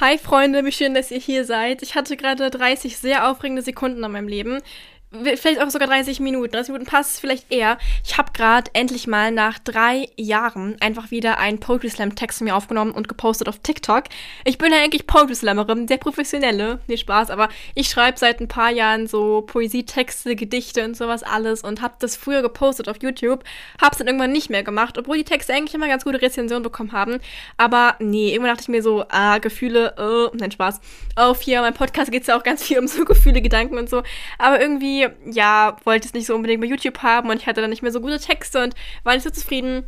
Hi Freunde, wie schön, dass ihr hier seid. Ich hatte gerade 30 sehr aufregende Sekunden in meinem Leben vielleicht auch sogar 30 Minuten. 30 Minuten passt vielleicht eher. Ich habe gerade endlich mal nach drei Jahren einfach wieder einen Poetry Slam Text von mir aufgenommen und gepostet auf TikTok. Ich bin ja eigentlich Poetry Slammerin, der professionelle. Nee, Spaß, aber ich schreibe seit ein paar Jahren so Poesietexte, Gedichte und sowas alles und habe das früher gepostet auf YouTube. Hab's dann irgendwann nicht mehr gemacht, obwohl die Texte eigentlich immer ganz gute Rezensionen bekommen haben. Aber nee, irgendwann dachte ich mir so, ah, Gefühle, äh, nein, Spaß. Auf hier, mein Podcast geht's ja auch ganz viel um so Gefühle, Gedanken und so. Aber irgendwie ja, wollte es nicht so unbedingt bei YouTube haben und ich hatte dann nicht mehr so gute Texte und war nicht so zufrieden.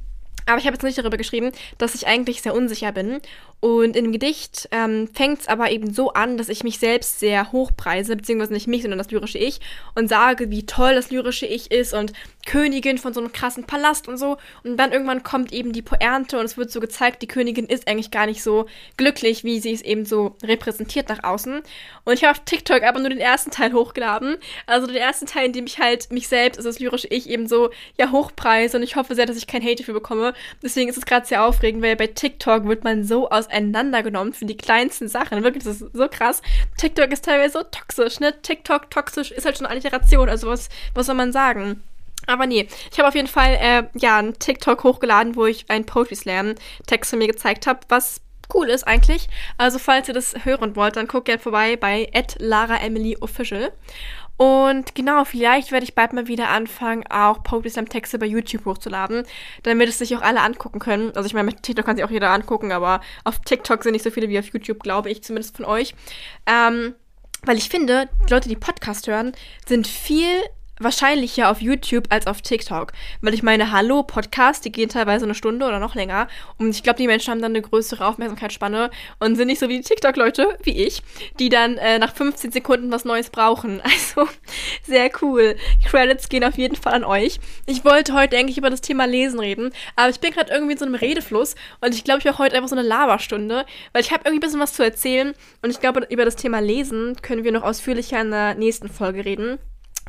Aber ich habe jetzt nicht darüber geschrieben, dass ich eigentlich sehr unsicher bin und in dem Gedicht ähm, fängt es aber eben so an, dass ich mich selbst sehr hochpreise, beziehungsweise nicht mich, sondern das lyrische Ich und sage, wie toll das lyrische Ich ist und Königin von so einem krassen Palast und so. Und dann irgendwann kommt eben die Poernte und es wird so gezeigt, die Königin ist eigentlich gar nicht so glücklich, wie sie es eben so repräsentiert nach außen. Und ich habe auf TikTok aber nur den ersten Teil hochgeladen. Also den ersten Teil, in dem ich halt mich selbst, also das lyrische Ich, eben so ja hochpreise und ich hoffe sehr, dass ich kein Hate dafür bekomme. Deswegen ist es gerade sehr aufregend, weil bei TikTok wird man so aus auseinandergenommen für die kleinsten Sachen. Wirklich, das ist so krass. TikTok ist teilweise so toxisch, ne? TikTok toxisch ist halt schon eine Alliteration. Also was, was soll man sagen? Aber nee, ich habe auf jeden Fall äh, ja einen TikTok hochgeladen, wo ich einen Poetry Slam Text von mir gezeigt habe, was cool ist eigentlich. Also falls ihr das hören wollt, dann guckt gerne vorbei bei @lara_emily_official. Und genau, vielleicht werde ich bald mal wieder anfangen, auch Poetry Slam Texte bei YouTube hochzuladen, damit es sich auch alle angucken können. Also ich meine, mit TikTok kann sich auch jeder angucken, aber auf TikTok sind nicht so viele wie auf YouTube, glaube ich, zumindest von euch. Ähm, weil ich finde, die Leute, die Podcast hören, sind viel wahrscheinlicher auf YouTube als auf TikTok. Weil ich meine, hallo, Podcast, die gehen teilweise eine Stunde oder noch länger. Und ich glaube, die Menschen haben dann eine größere Aufmerksamkeitsspanne und sind nicht so wie die TikTok-Leute, wie ich, die dann äh, nach 15 Sekunden was Neues brauchen. Also, sehr cool. Credits gehen auf jeden Fall an euch. Ich wollte heute eigentlich über das Thema Lesen reden, aber ich bin gerade irgendwie in so einem Redefluss und ich glaube, ich mache heute einfach so eine Laberstunde, weil ich habe irgendwie ein bisschen was zu erzählen und ich glaube, über das Thema Lesen können wir noch ausführlicher in der nächsten Folge reden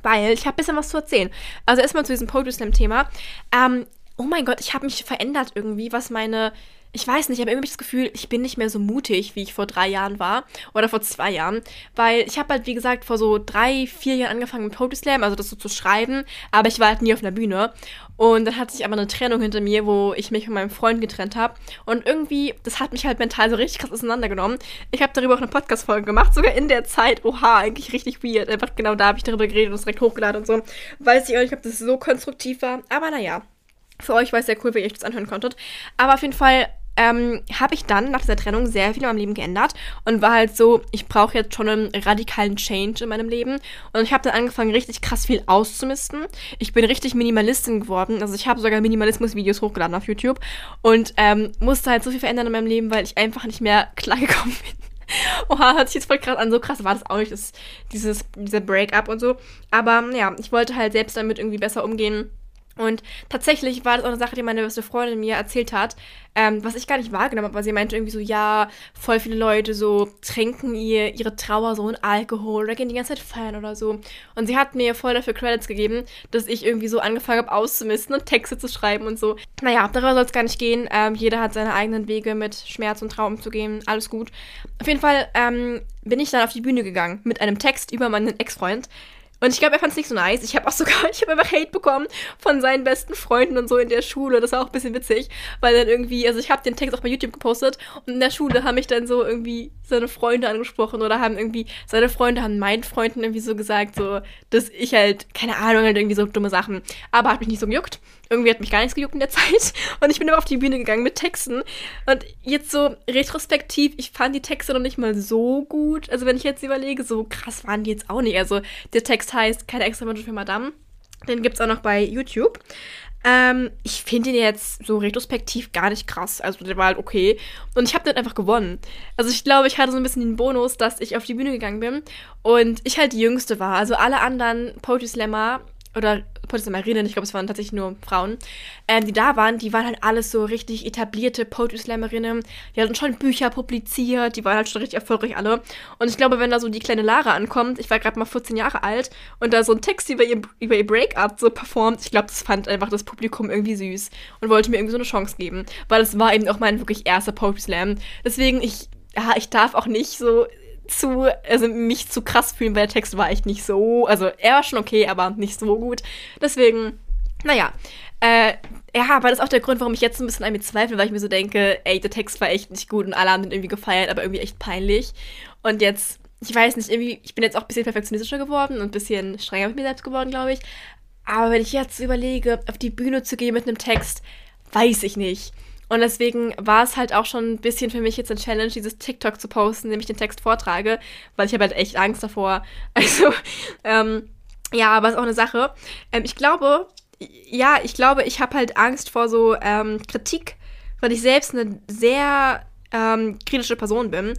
weil ich habe ein bisschen was zu erzählen. Also erstmal zu diesem Poetry Slam Thema. Ähm, oh mein Gott, ich habe mich verändert irgendwie, was meine ich weiß nicht, ich habe irgendwie das Gefühl, ich bin nicht mehr so mutig, wie ich vor drei Jahren war oder vor zwei Jahren, weil ich habe halt, wie gesagt, vor so drei, vier Jahren angefangen mit Poetry Slam, also das so zu schreiben, aber ich war halt nie auf einer Bühne und dann hatte ich aber eine Trennung hinter mir, wo ich mich von meinem Freund getrennt habe und irgendwie, das hat mich halt mental so richtig krass auseinandergenommen. Ich habe darüber auch eine Podcast-Folge gemacht, sogar in der Zeit, oha, eigentlich richtig weird, einfach genau da habe ich darüber geredet und es direkt hochgeladen und so. Weiß ich auch nicht, ob das so konstruktiv war, aber naja. Für euch war es sehr cool, wenn ihr euch das anhören konntet. Aber auf jeden Fall ähm, habe ich dann nach dieser Trennung sehr viel in meinem Leben geändert und war halt so, ich brauche jetzt schon einen radikalen Change in meinem Leben. Und ich habe dann angefangen, richtig krass viel auszumisten. Ich bin richtig Minimalistin geworden. Also ich habe sogar Minimalismus-Videos hochgeladen auf YouTube und ähm, musste halt so viel verändern in meinem Leben, weil ich einfach nicht mehr klargekommen bin. Oha, hört sich jetzt voll krass an. So krass war das auch nicht, das, dieses, dieser Break-up und so. Aber ja, ich wollte halt selbst damit irgendwie besser umgehen und tatsächlich war das auch eine Sache, die meine beste Freundin mir erzählt hat, ähm, was ich gar nicht wahrgenommen habe, weil sie meinte irgendwie so, ja, voll viele Leute so trinken ihr ihre Trauer so in Alkohol oder gehen die ganze Zeit feiern oder so. Und sie hat mir voll dafür Credits gegeben, dass ich irgendwie so angefangen habe auszumisten und Texte zu schreiben und so. Naja, darüber soll es gar nicht gehen. Ähm, jeder hat seine eigenen Wege mit Schmerz und Traum zu gehen. Alles gut. Auf jeden Fall ähm, bin ich dann auf die Bühne gegangen mit einem Text über meinen Ex-Freund. Und ich glaube, er fand es nicht so nice. Ich habe auch sogar, ich habe einfach Hate bekommen von seinen besten Freunden und so in der Schule. Das war auch ein bisschen witzig, weil dann irgendwie, also ich habe den Text auch bei YouTube gepostet und in der Schule haben mich dann so irgendwie seine Freunde angesprochen oder haben irgendwie, seine Freunde haben meinen Freunden irgendwie so gesagt, so, dass ich halt, keine Ahnung, halt irgendwie so dumme Sachen. Aber hat mich nicht so gejuckt. Irgendwie hat mich gar nichts gejuckt in der Zeit. Und ich bin immer auf die Bühne gegangen mit Texten. Und jetzt so retrospektiv, ich fand die Texte noch nicht mal so gut. Also wenn ich jetzt überlege, so krass waren die jetzt auch nicht. Also der Text heißt Keine extra Wünsche für Madame. Den gibt es auch noch bei YouTube. Ähm, ich finde ihn jetzt so retrospektiv gar nicht krass. Also der war halt okay. Und ich habe den einfach gewonnen. Also ich glaube, ich hatte so ein bisschen den Bonus, dass ich auf die Bühne gegangen bin und ich halt die Jüngste war. Also alle anderen Poetry Slammer oder Poetry Slammerinnen, ich glaube, es waren tatsächlich nur Frauen, äh, die da waren, die waren halt alles so richtig etablierte Poetry Slammerinnen. Die hatten schon Bücher publiziert, die waren halt schon richtig erfolgreich alle. Und ich glaube, wenn da so die kleine Lara ankommt, ich war gerade mal 14 Jahre alt, und da so ein Text über ihr, über ihr Breakup so performt, ich glaube, das fand einfach das Publikum irgendwie süß und wollte mir irgendwie so eine Chance geben. Weil es war eben auch mein wirklich erster Poetry Slam. Deswegen, ich ja, ich darf auch nicht so zu, also mich zu krass fühlen, weil der Text war echt nicht so, also er war schon okay, aber nicht so gut. Deswegen, naja, äh, ja, aber das ist auch der Grund, warum ich jetzt ein bisschen an mir zweifle, weil ich mir so denke, ey, der Text war echt nicht gut und alle haben den irgendwie gefeiert, aber irgendwie echt peinlich. Und jetzt, ich weiß nicht, irgendwie, ich bin jetzt auch ein bisschen perfektionistischer geworden und ein bisschen strenger mit mir selbst geworden, glaube ich. Aber wenn ich jetzt überlege, auf die Bühne zu gehen mit einem Text, weiß ich nicht. Und deswegen war es halt auch schon ein bisschen für mich jetzt ein Challenge, dieses TikTok zu posten, indem ich den Text vortrage, weil ich habe halt echt Angst davor. Also, ähm, ja, aber es ist auch eine Sache. Ähm, ich glaube, ja, ich glaube, ich habe halt Angst vor so ähm, Kritik, weil ich selbst eine sehr ähm, kritische Person bin.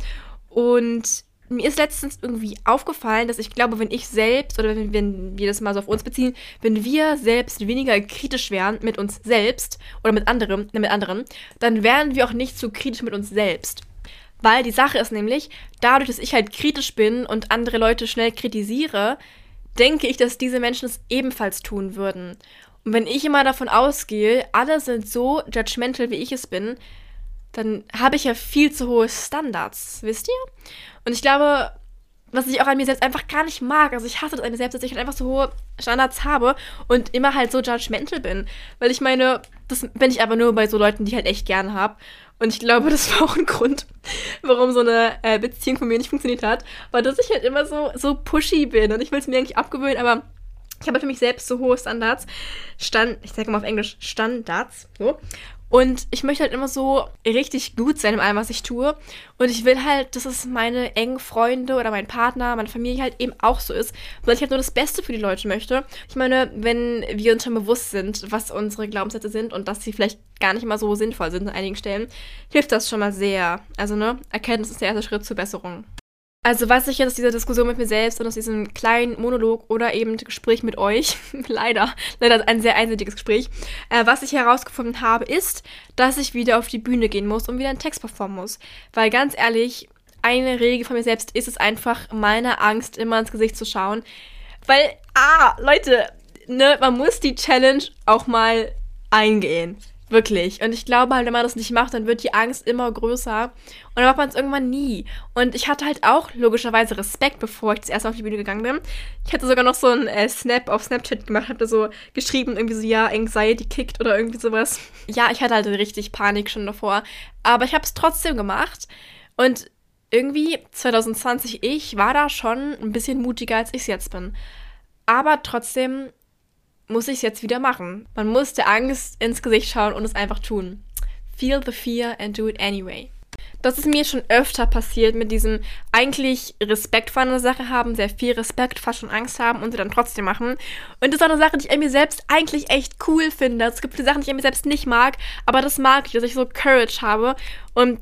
Und mir ist letztens irgendwie aufgefallen, dass ich glaube, wenn ich selbst, oder wenn, wenn, wir das mal so auf uns beziehen, wenn wir selbst weniger kritisch wären mit uns selbst oder mit anderen, mit anderen, dann wären wir auch nicht so kritisch mit uns selbst. Weil die Sache ist nämlich, dadurch, dass ich halt kritisch bin und andere Leute schnell kritisiere, denke ich, dass diese Menschen es ebenfalls tun würden. Und wenn ich immer davon ausgehe, alle sind so judgmental, wie ich es bin, dann habe ich ja viel zu hohe Standards, wisst ihr? Und ich glaube, was ich auch an mir selbst einfach gar nicht mag, also ich hasse das an mir selbst, dass ich halt einfach so hohe Standards habe und immer halt so judgmental bin. Weil ich meine, das bin ich aber nur bei so Leuten, die ich halt echt gerne habe. Und ich glaube, das war auch ein Grund, warum so eine äh, Beziehung von mir nicht funktioniert hat. Weil dass ich halt immer so, so pushy bin. Und ich will es mir eigentlich abgewöhnen, aber ich habe für mich selbst so hohe Standards. Stand, ich sage mal auf Englisch Standards. So. Und ich möchte halt immer so richtig gut sein in allem, was ich tue. Und ich will halt, dass es meine engen Freunde oder mein Partner, meine Familie halt eben auch so ist, weil ich halt nur das Beste für die Leute möchte. Ich meine, wenn wir uns schon bewusst sind, was unsere Glaubenssätze sind und dass sie vielleicht gar nicht mal so sinnvoll sind an einigen Stellen, hilft das schon mal sehr. Also, ne, Erkenntnis ist der erste Schritt zur Besserung. Also was ich jetzt aus dieser Diskussion mit mir selbst und aus diesem kleinen Monolog oder eben Gespräch mit euch, leider, leider ein sehr einseitiges Gespräch, äh, was ich herausgefunden habe, ist, dass ich wieder auf die Bühne gehen muss und wieder einen Text performen muss. Weil ganz ehrlich, eine Regel von mir selbst ist es einfach, meiner Angst immer ins Gesicht zu schauen. Weil, ah, Leute, ne, man muss die Challenge auch mal eingehen. Wirklich. Und ich glaube halt, wenn man das nicht macht, dann wird die Angst immer größer. Und dann macht man es irgendwann nie. Und ich hatte halt auch logischerweise Respekt, bevor ich das erste auf die Bühne gegangen bin. Ich hatte sogar noch so einen äh, Snap auf Snapchat gemacht, hatte so geschrieben, irgendwie so, ja, Anxiety kickt oder irgendwie sowas. Ja, ich hatte halt richtig Panik schon davor. Aber ich habe es trotzdem gemacht. Und irgendwie 2020 ich war da schon ein bisschen mutiger, als ich es jetzt bin. Aber trotzdem muss ich es jetzt wieder machen. Man muss der Angst ins Gesicht schauen und es einfach tun. Feel the fear and do it anyway. Das ist mir schon öfter passiert mit diesem eigentlich Respekt vor einer Sache haben, sehr viel Respekt, fast schon Angst haben und sie dann trotzdem machen. Und das ist eine Sache, die ich an mir selbst eigentlich echt cool finde. Es gibt viele Sachen, die ich an mir selbst nicht mag, aber das mag ich, dass ich so Courage habe und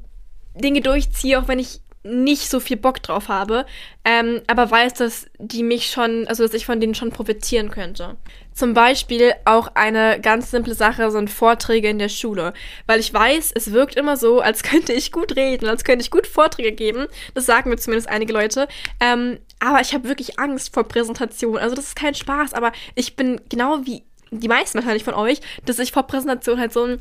Dinge durchziehe, auch wenn ich nicht so viel Bock drauf habe, ähm, aber weiß, dass die mich schon, also dass ich von denen schon profitieren könnte. Zum Beispiel auch eine ganz simple Sache, ein Vorträge in der Schule. Weil ich weiß, es wirkt immer so, als könnte ich gut reden, als könnte ich gut Vorträge geben. Das sagen mir zumindest einige Leute. Ähm, aber ich habe wirklich Angst vor Präsentation. Also das ist kein Spaß, aber ich bin genau wie die meisten wahrscheinlich von euch, dass ich vor Präsentation halt so ein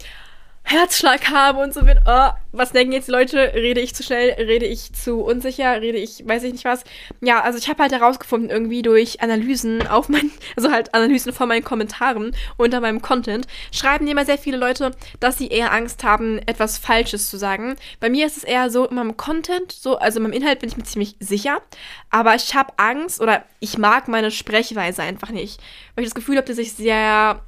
Herzschlag habe und so bin, oh, was denken jetzt die Leute? Rede ich zu schnell? Rede ich zu unsicher? Rede ich, weiß ich nicht was? Ja, also ich habe halt herausgefunden, irgendwie durch Analysen auf mein, also halt Analysen von meinen Kommentaren unter meinem Content, schreiben immer sehr viele Leute, dass sie eher Angst haben, etwas Falsches zu sagen. Bei mir ist es eher so, in meinem Content, so, also in meinem Inhalt bin ich mir ziemlich sicher, aber ich habe Angst oder ich mag meine Sprechweise einfach nicht, weil ich das Gefühl habe, dass ich sehr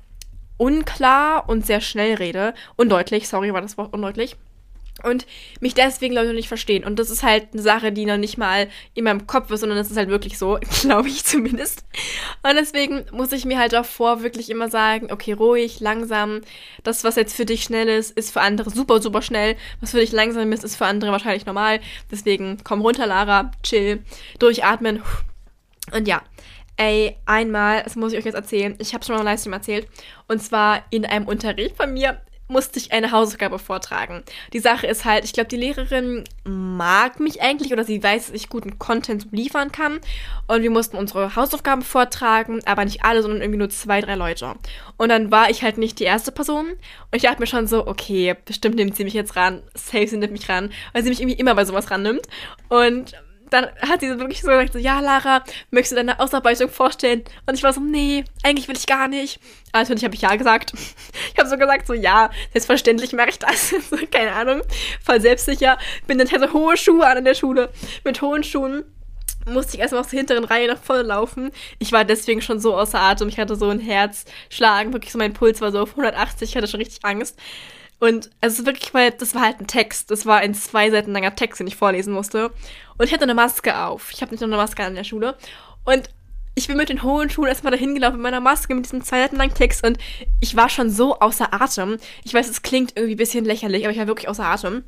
unklar und sehr schnell rede. Undeutlich, sorry, war das Wort undeutlich. Und mich deswegen Leute nicht verstehen. Und das ist halt eine Sache, die noch nicht mal in meinem Kopf ist, sondern das ist halt wirklich so, glaube ich zumindest. Und deswegen muss ich mir halt davor wirklich immer sagen, okay, ruhig, langsam. Das, was jetzt für dich schnell ist, ist für andere super, super schnell. Was für dich langsam ist, ist für andere wahrscheinlich normal. Deswegen komm runter, Lara, chill, durchatmen. Und ja, Ey, einmal, das muss ich euch jetzt erzählen, ich habe schon mal im Livestream erzählt, und zwar in einem Unterricht von mir. musste ich eine Hausaufgabe vortragen. Die Sache ist halt, ich glaube, die Lehrerin mag mich eigentlich oder sie weiß, dass ich guten Content liefern kann. Und wir mussten unsere Hausaufgaben vortragen, aber nicht alle, sondern irgendwie nur zwei, drei Leute. Und dann war ich halt nicht die erste Person. Und ich dachte mir schon so, okay, bestimmt nimmt sie mich jetzt ran. Safe, sie nimmt mich ran, weil sie mich irgendwie immer bei sowas rannimmt. Und dann hat sie wirklich so gesagt, so, ja, Lara, möchtest du deine Ausarbeitung vorstellen? Und ich war so, nee, eigentlich will ich gar nicht. Also natürlich habe ich ja gesagt. Ich habe so gesagt, so, ja, selbstverständlich mache ich das. Keine Ahnung, voll selbstsicher. Bin dann hatte hohe Schuhe an in der Schule. Mit hohen Schuhen musste ich erstmal aus der hinteren Reihe nach vorne laufen. Ich war deswegen schon so außer Atem. Ich hatte so ein Herzschlagen. Wirklich so, mein Puls war so auf 180. Ich hatte schon richtig Angst. Und es ist wirklich, weil das war halt ein Text. Das war ein zwei Seiten langer Text, den ich vorlesen musste. Und ich hatte eine Maske auf. Ich habe nicht nur eine Maske an der Schule. Und ich bin mit den hohen Schuhen erstmal dahin gelaufen mit meiner Maske, mit diesem zwei Seiten langen Text. Und ich war schon so außer Atem. Ich weiß, es klingt irgendwie ein bisschen lächerlich, aber ich war wirklich außer Atem.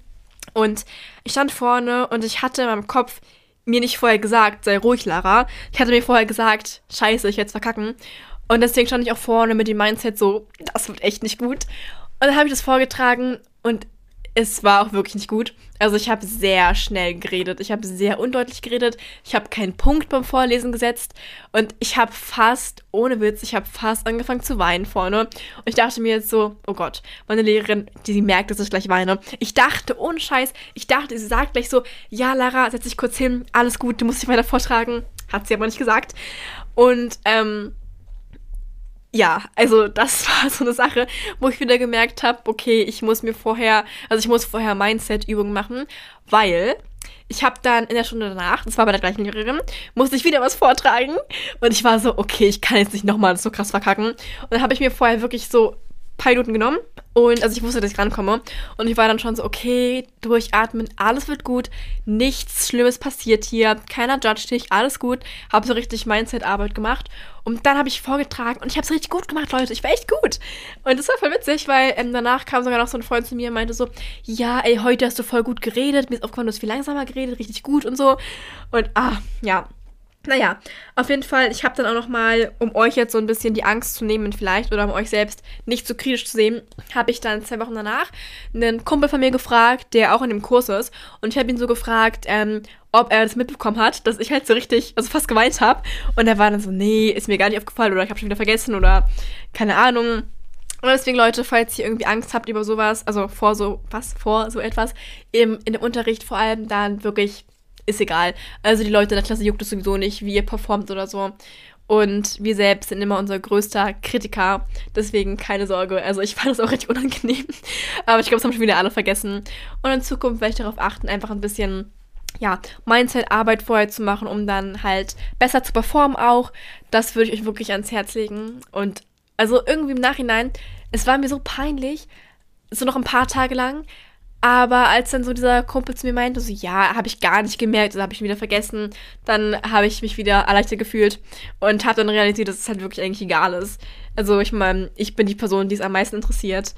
Und ich stand vorne und ich hatte in meinem Kopf mir nicht vorher gesagt, sei ruhig, Lara. Ich hatte mir vorher gesagt, scheiße, ich werde verkacken. Und deswegen stand ich auch vorne mit dem Mindset so, das wird echt nicht gut. Und dann habe ich das vorgetragen und es war auch wirklich nicht gut. Also ich habe sehr schnell geredet, ich habe sehr undeutlich geredet, ich habe keinen Punkt beim Vorlesen gesetzt und ich habe fast, ohne Witz, ich habe fast angefangen zu weinen vorne. Und ich dachte mir jetzt so, oh Gott, meine Lehrerin, die, die merkt, dass ich gleich weine. Ich dachte, ohne Scheiß, ich dachte, sie sagt gleich so, ja Lara, setz dich kurz hin, alles gut, du musst dich weiter vortragen. Hat sie aber nicht gesagt. Und ähm, ja, also das war so eine Sache, wo ich wieder gemerkt habe, okay, ich muss mir vorher, also ich muss vorher Mindset-Übungen machen, weil ich habe dann in der Stunde danach, das war bei der gleichen Lehrerin, musste ich wieder was vortragen und ich war so, okay, ich kann jetzt nicht nochmal so krass verkacken. Und dann habe ich mir vorher wirklich so paar Minuten genommen und also ich wusste, dass ich rankomme. Und ich war dann schon so, okay, durchatmen, alles wird gut, nichts Schlimmes passiert hier, keiner judgt dich, alles gut, habe so richtig Mindset-Arbeit gemacht und dann habe ich vorgetragen und ich habe es richtig gut gemacht, Leute, ich war echt gut. Und das war voll witzig, weil ähm, danach kam sogar noch so ein Freund zu mir und meinte so, ja, ey, heute hast du voll gut geredet, mir ist aufgefallen, du hast viel langsamer geredet, richtig gut und so. Und ah, ja, naja, auf jeden Fall, ich habe dann auch noch mal, um euch jetzt so ein bisschen die Angst zu nehmen vielleicht oder um euch selbst nicht so kritisch zu sehen, habe ich dann zwei Wochen danach einen Kumpel von mir gefragt, der auch in dem Kurs ist. Und ich habe ihn so gefragt, ähm, ob er das mitbekommen hat, dass ich halt so richtig, also fast geweint habe. Und er war dann so, nee, ist mir gar nicht aufgefallen oder ich habe schon wieder vergessen oder keine Ahnung. Und deswegen, Leute, falls ihr irgendwie Angst habt über sowas, also vor so, was, vor so etwas, im, in dem Unterricht vor allem, dann wirklich ist egal. Also die Leute in der Klasse juckt es sowieso nicht, wie ihr performt oder so. Und wir selbst sind immer unser größter Kritiker. Deswegen keine Sorge. Also ich fand das auch richtig unangenehm. Aber ich glaube, das haben schon wieder alle vergessen. Und in Zukunft werde ich darauf achten, einfach ein bisschen, ja, Mindset-Arbeit vorher zu machen, um dann halt besser zu performen auch. Das würde ich euch wirklich ans Herz legen. Und also irgendwie im Nachhinein, es war mir so peinlich, so noch ein paar Tage lang, aber als dann so dieser Kumpel zu mir meinte, so ja, habe ich gar nicht gemerkt, also habe ich wieder vergessen, dann habe ich mich wieder erleichtert gefühlt und habe dann realisiert, dass es halt wirklich eigentlich egal ist. Also ich meine, ich bin die Person, die es am meisten interessiert.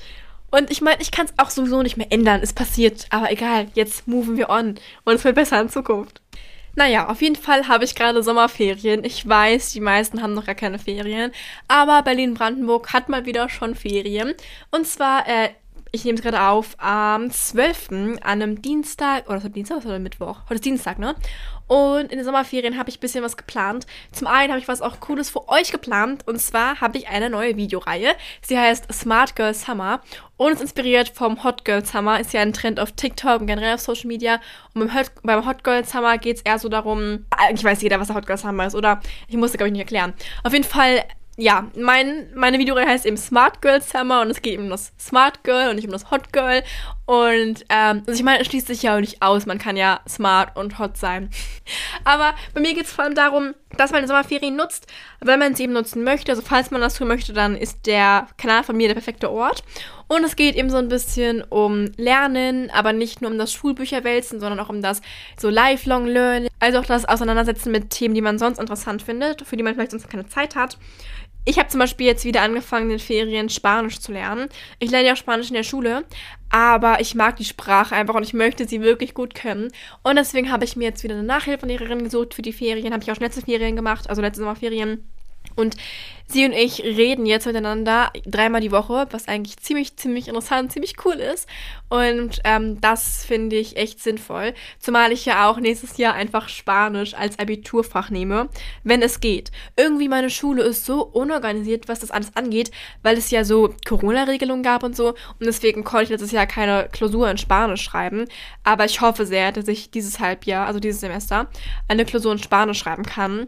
Und ich meine, ich kann es auch sowieso nicht mehr ändern. Es passiert, aber egal, jetzt moven wir on und es wird besser in Zukunft. Naja, auf jeden Fall habe ich gerade Sommerferien. Ich weiß, die meisten haben noch gar keine Ferien. Aber Berlin-Brandenburg hat mal wieder schon Ferien. Und zwar äh, ich nehme es gerade auf, am 12. an einem Dienstag, oder ist Dienstag oder Mittwoch? Heute ist Dienstag, ne? Und in den Sommerferien habe ich ein bisschen was geplant. Zum einen habe ich was auch Cooles für euch geplant. Und zwar habe ich eine neue Videoreihe. Sie heißt Smart Girl Summer und ist inspiriert vom Hot Girl Summer. Ist ja ein Trend auf TikTok und generell auf Social Media. Und beim Hot, beim Hot Girl Summer geht es eher so darum, eigentlich weiß jeder, was der Hot Girl Summer ist, oder? Ich musste, glaube ich, nicht erklären. Auf jeden Fall ja, mein, meine Videoreihe heißt eben Smart Girl Summer und es geht eben um das Smart Girl und nicht um das Hot Girl. Und ähm, also ich meine, es schließt sich ja auch nicht aus, man kann ja smart und hot sein. Aber bei mir geht es vor allem darum, dass man die Sommerferien nutzt, wenn man sie eben nutzen möchte. Also falls man das tun möchte, dann ist der Kanal von mir der perfekte Ort. Und es geht eben so ein bisschen um Lernen, aber nicht nur um das Schulbücherwälzen, sondern auch um das so Lifelong Learning. Also auch das Auseinandersetzen mit Themen, die man sonst interessant findet, für die man vielleicht sonst keine Zeit hat. Ich habe zum Beispiel jetzt wieder angefangen, in den Ferien Spanisch zu lernen. Ich lerne ja auch Spanisch in der Schule, aber ich mag die Sprache einfach und ich möchte sie wirklich gut können. Und deswegen habe ich mir jetzt wieder eine Nachhilfelehrerin gesucht für die Ferien. Habe ich auch schon letzte Ferien gemacht, also letzte Sommerferien. Und sie und ich reden jetzt miteinander dreimal die Woche, was eigentlich ziemlich, ziemlich interessant, ziemlich cool ist. Und ähm, das finde ich echt sinnvoll. Zumal ich ja auch nächstes Jahr einfach Spanisch als Abiturfach nehme, wenn es geht. Irgendwie meine Schule ist so unorganisiert, was das alles angeht, weil es ja so Corona-Regelungen gab und so. Und deswegen konnte ich letztes Jahr keine Klausur in Spanisch schreiben. Aber ich hoffe sehr, dass ich dieses Halbjahr, also dieses Semester, eine Klausur in Spanisch schreiben kann.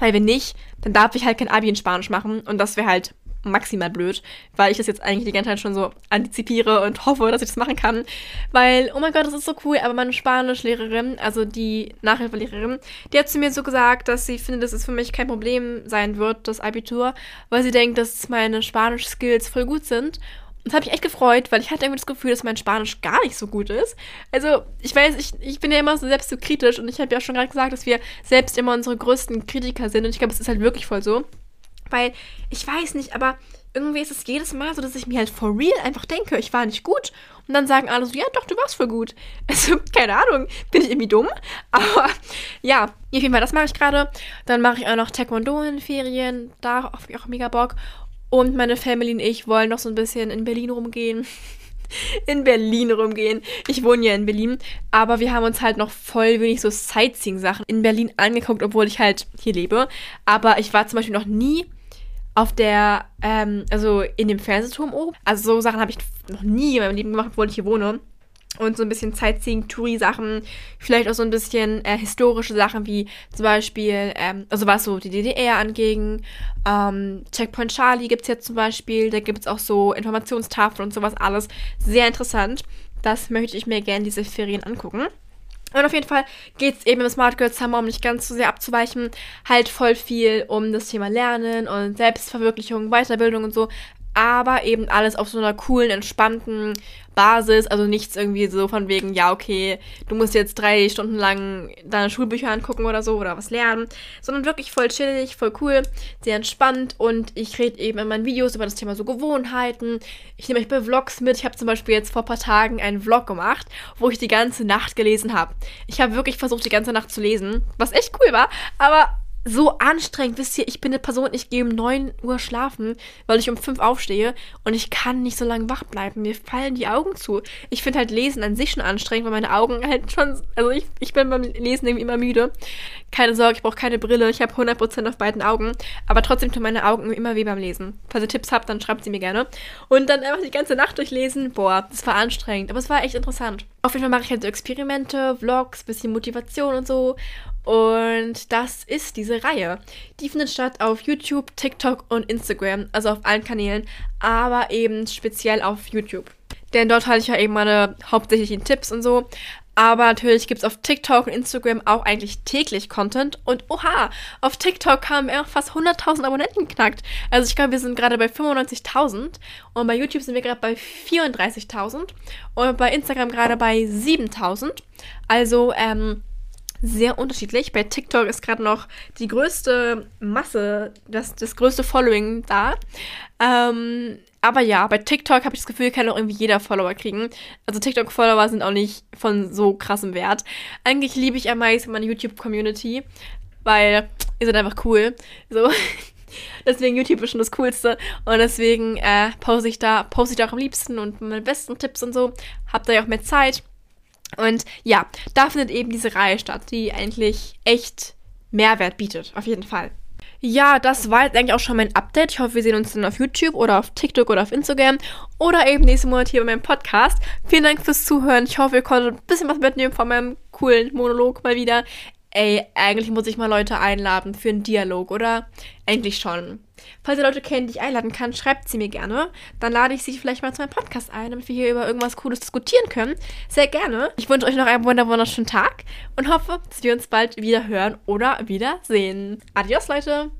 Weil wenn nicht, dann darf ich halt kein Abi in Spanisch machen und das wäre halt maximal blöd, weil ich das jetzt eigentlich die ganze Zeit schon so antizipiere und hoffe, dass ich das machen kann. Weil, oh mein Gott, das ist so cool, aber meine Spanischlehrerin, also die Nachhilfelehrerin, die hat zu mir so gesagt, dass sie findet, dass es für mich kein Problem sein wird, das Abitur, weil sie denkt, dass meine Spanisch-Skills voll gut sind das habe ich echt gefreut, weil ich hatte irgendwie das Gefühl, dass mein Spanisch gar nicht so gut ist. Also, ich weiß, ich, ich bin ja immer so selbst so kritisch und ich habe ja schon gerade gesagt, dass wir selbst immer unsere größten Kritiker sind und ich glaube, es ist halt wirklich voll so. Weil, ich weiß nicht, aber irgendwie ist es jedes Mal so, dass ich mir halt for real einfach denke, ich war nicht gut. Und dann sagen alle so, ja doch, du warst voll gut. Also, keine Ahnung, bin ich irgendwie dumm? Aber ja, auf jeden Fall, das mache ich gerade. Dann mache ich auch noch Taekwondo in Ferien. Da habe ich auch mega Bock. Und meine Family und ich wollen noch so ein bisschen in Berlin rumgehen. in Berlin rumgehen. Ich wohne ja in Berlin, aber wir haben uns halt noch voll wenig so Sightseeing-Sachen in Berlin angeguckt, obwohl ich halt hier lebe. Aber ich war zum Beispiel noch nie auf der, ähm, also in dem Fernsehturm oben. Also so Sachen habe ich noch nie in meinem Leben gemacht, obwohl ich hier wohne und so ein bisschen Sightseeing, Touri-Sachen, vielleicht auch so ein bisschen äh, historische Sachen wie zum Beispiel, ähm, also was so die DDR anging, ähm, Checkpoint Charlie gibt es jetzt zum Beispiel, da gibt es auch so Informationstafeln und sowas alles. Sehr interessant. Das möchte ich mir gerne diese Ferien angucken. Und auf jeden Fall geht es eben im Smart Girl Summer, um nicht ganz so sehr abzuweichen, halt voll viel um das Thema Lernen und Selbstverwirklichung, Weiterbildung und so aber eben alles auf so einer coolen, entspannten Basis. Also nichts irgendwie so von wegen, ja, okay, du musst jetzt drei Stunden lang deine Schulbücher angucken oder so oder was lernen, sondern wirklich voll chillig, voll cool, sehr entspannt und ich rede eben in meinen Videos über das Thema so Gewohnheiten. Ich nehme euch bei Vlogs mit. Ich habe zum Beispiel jetzt vor ein paar Tagen einen Vlog gemacht, wo ich die ganze Nacht gelesen habe. Ich habe wirklich versucht, die ganze Nacht zu lesen, was echt cool war, aber so anstrengend. Wisst ihr, ich bin eine Person, ich gehe um 9 Uhr schlafen, weil ich um 5 aufstehe und ich kann nicht so lange wach bleiben. Mir fallen die Augen zu. Ich finde halt Lesen an sich schon anstrengend, weil meine Augen halt schon. Also ich, ich bin beim Lesen irgendwie immer müde. Keine Sorge, ich brauche keine Brille. Ich habe 100% auf beiden Augen. Aber trotzdem tun meine Augen immer weh beim Lesen. Falls ihr Tipps habt, dann schreibt sie mir gerne. Und dann einfach die ganze Nacht durchlesen. Boah, das war anstrengend. Aber es war echt interessant. Auf jeden Fall mache ich halt so Experimente, Vlogs, bisschen Motivation und so. Und das ist diese Reihe. Die findet statt auf YouTube, TikTok und Instagram, also auf allen Kanälen, aber eben speziell auf YouTube. Denn dort halte ich ja eben meine hauptsächlichen Tipps und so. Aber natürlich gibt es auf TikTok und Instagram auch eigentlich täglich Content. Und oha, auf TikTok haben wir auch fast 100.000 Abonnenten geknackt. Also ich glaube, wir sind gerade bei 95.000. Und bei YouTube sind wir gerade bei 34.000. Und bei Instagram gerade bei 7.000. Also, ähm, sehr unterschiedlich. Bei TikTok ist gerade noch die größte Masse, das, das größte Following da. Ähm, aber ja, bei TikTok habe ich das Gefühl, kann auch irgendwie jeder Follower kriegen. Also TikTok-Follower sind auch nicht von so krassem Wert. Eigentlich liebe ich am meisten meine YouTube-Community, weil ihr seid einfach cool. So. deswegen YouTube ist schon das Coolste. Und deswegen äh, poste ich da, poste ich da auch am liebsten und meine besten Tipps und so. Habt ihr ja auch mehr Zeit. Und ja, da findet eben diese Reihe statt, die eigentlich echt Mehrwert bietet, auf jeden Fall. Ja, das war jetzt eigentlich auch schon mein Update. Ich hoffe, wir sehen uns dann auf YouTube oder auf TikTok oder auf Instagram oder eben nächsten Monat hier bei meinem Podcast. Vielen Dank fürs Zuhören. Ich hoffe, ihr konntet ein bisschen was mitnehmen von meinem coolen Monolog mal wieder ey, eigentlich muss ich mal Leute einladen für einen Dialog, oder? Eigentlich schon. Falls ihr Leute kennt, die ich einladen kann, schreibt sie mir gerne. Dann lade ich sie vielleicht mal zu meinem Podcast ein, damit wir hier über irgendwas Cooles diskutieren können. Sehr gerne. Ich wünsche euch noch einen wunderschönen Tag und hoffe, dass wir uns bald wieder hören oder wieder sehen. Adios, Leute!